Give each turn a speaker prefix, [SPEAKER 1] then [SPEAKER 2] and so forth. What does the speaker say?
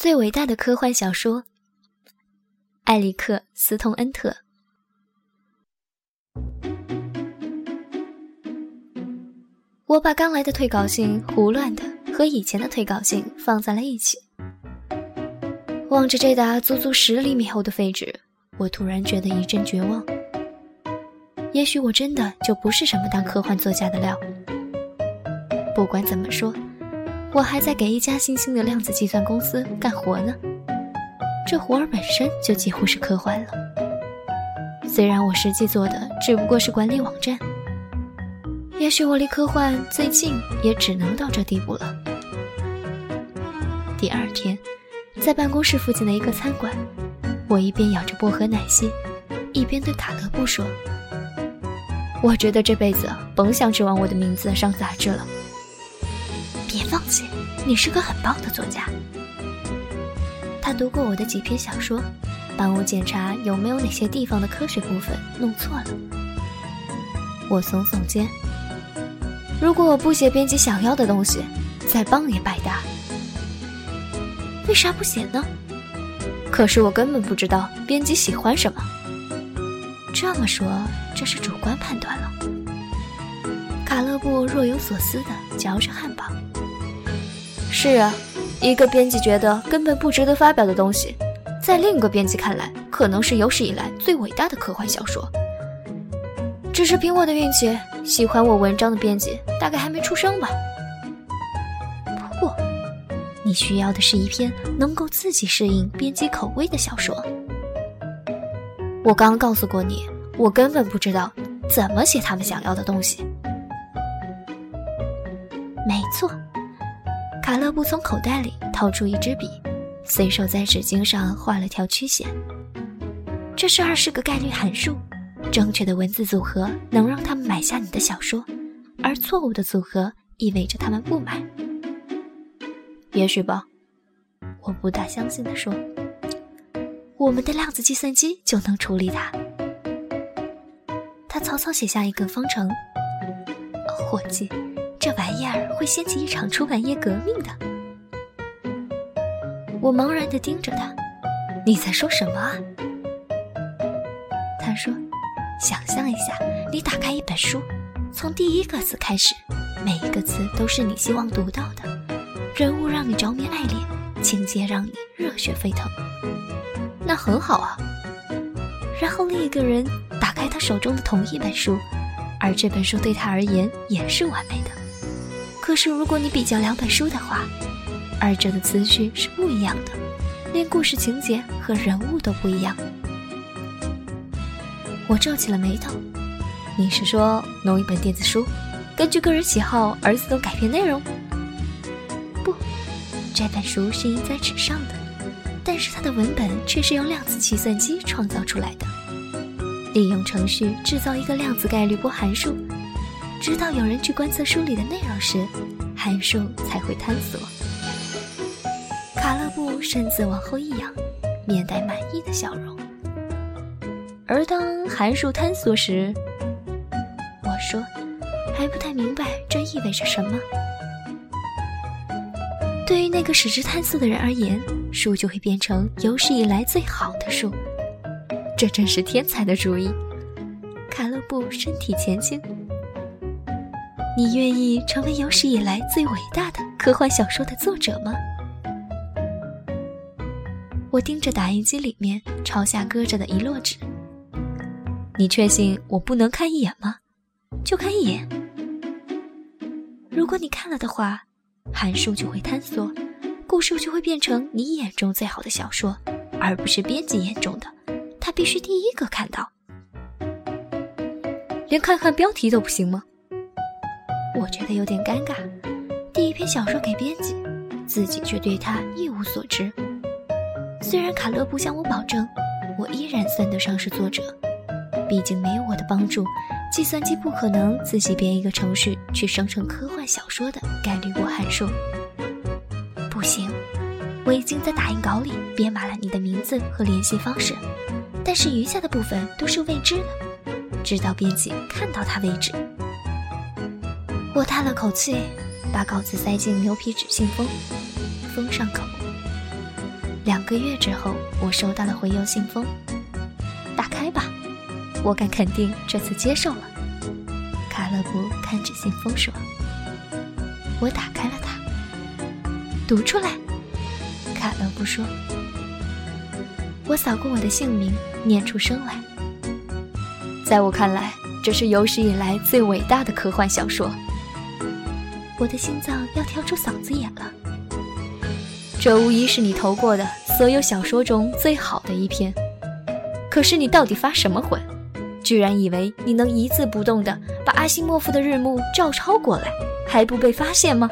[SPEAKER 1] 最伟大的科幻小说，艾里克·斯通恩特。我把刚来的退稿信胡乱的和以前的退稿信放在了一起，望着这沓足足十厘米厚的废纸，我突然觉得一阵绝望。也许我真的就不是什么当科幻作家的料。不管怎么说。我还在给一家新兴的量子计算公司干活呢，这活儿本身就几乎是科幻了。虽然我实际做的只不过是管理网站，也许我离科幻最近也只能到这地步了。第二天，在办公室附近的一个餐馆，我一边咬着薄荷奶昔，一边对卡勒布说：“我觉得这辈子甭想指望我的名字上杂志了。”别放弃，你是个很棒的作家。他读过我的几篇小说，帮我检查有没有哪些地方的科学部分弄错了。我耸耸肩，如果我不写编辑想要的东西，再棒也白搭。为啥不写呢？可是我根本不知道编辑喜欢什么。这么说，这是主观判断了。卡勒布若有所思地嚼着汉堡。是啊，一个编辑觉得根本不值得发表的东西，在另一个编辑看来，可能是有史以来最伟大的科幻小说。只是凭我的运气，喜欢我文章的编辑大概还没出生吧。不过，你需要的是一篇能够自己适应编辑口味的小说。我刚告诉过你，我根本不知道怎么写他们想要的东西。没错。卡勒布从口袋里掏出一支笔，随手在纸巾上画了条曲线。这是二十个概率函数，正确的文字组合能让他们买下你的小说，而错误的组合意味着他们不买。也许吧，我不大相信地说。我们的量子计算机就能处理它。他草草写下一个方程，伙计。这玩意儿会掀起一场出版业革命的。我茫然的盯着他，你在说什么啊？他说：“想象一下，你打开一本书，从第一个字开始，每一个字都是你希望读到的，人物让你着迷爱恋，情节让你热血沸腾，那很好啊。然后另一个人打开他手中的同一本书，而这本书对他而言也是完美的。”可是，如果你比较两本书的话，二者的词序是不一样的，连故事情节和人物都不一样。我皱起了眉头。你是说弄一本电子书，根据个人喜好而自动改变内容？不，这本书是印在纸上的，但是它的文本却是用量子计算机创造出来的，利用程序制造一个量子概率波函数。直到有人去观测书里的内容时，函数才会坍缩。卡勒布身子往后一仰，面带满意的笑容。而当函数坍缩时，我说还不太明白这意味着什么。对于那个使之探索的人而言，书就会变成有史以来最好的书。这真是天才的主意。卡勒布身体前倾。你愿意成为有史以来最伟大的科幻小说的作者吗？我盯着打印机里面朝下搁着的一摞纸。你确信我不能看一眼吗？就看一眼。如果你看了的话，函数就会坍缩，故事就会变成你眼中最好的小说，而不是编辑眼中的。他必须第一个看到。连看看标题都不行吗？我觉得有点尴尬，第一篇小说给编辑，自己却对他一无所知。虽然卡勒布向我保证，我依然算得上是作者，毕竟没有我的帮助，计算机不可能自己编一个程序去生成科幻小说的概率波函数。不行，我已经在打印稿里编码了你的名字和联系方式，但是余下的部分都是未知的，直到编辑看到它为止。我叹了口气，把稿子塞进牛皮纸信封，封上口。两个月之后，我收到了回邮信封。打开吧，我敢肯定这次接受了。卡勒布看着信封说：“我打开了它，读出来。”卡勒布说：“我扫过我的姓名，念出声来。在我看来，这是有史以来最伟大的科幻小说。我的心脏要跳出嗓子眼了。这无疑是你投过的所有小说中最好的一篇。可是你到底发什么火？居然以为你能一字不动的把阿西莫夫的日暮照抄过来，还不被发现吗？”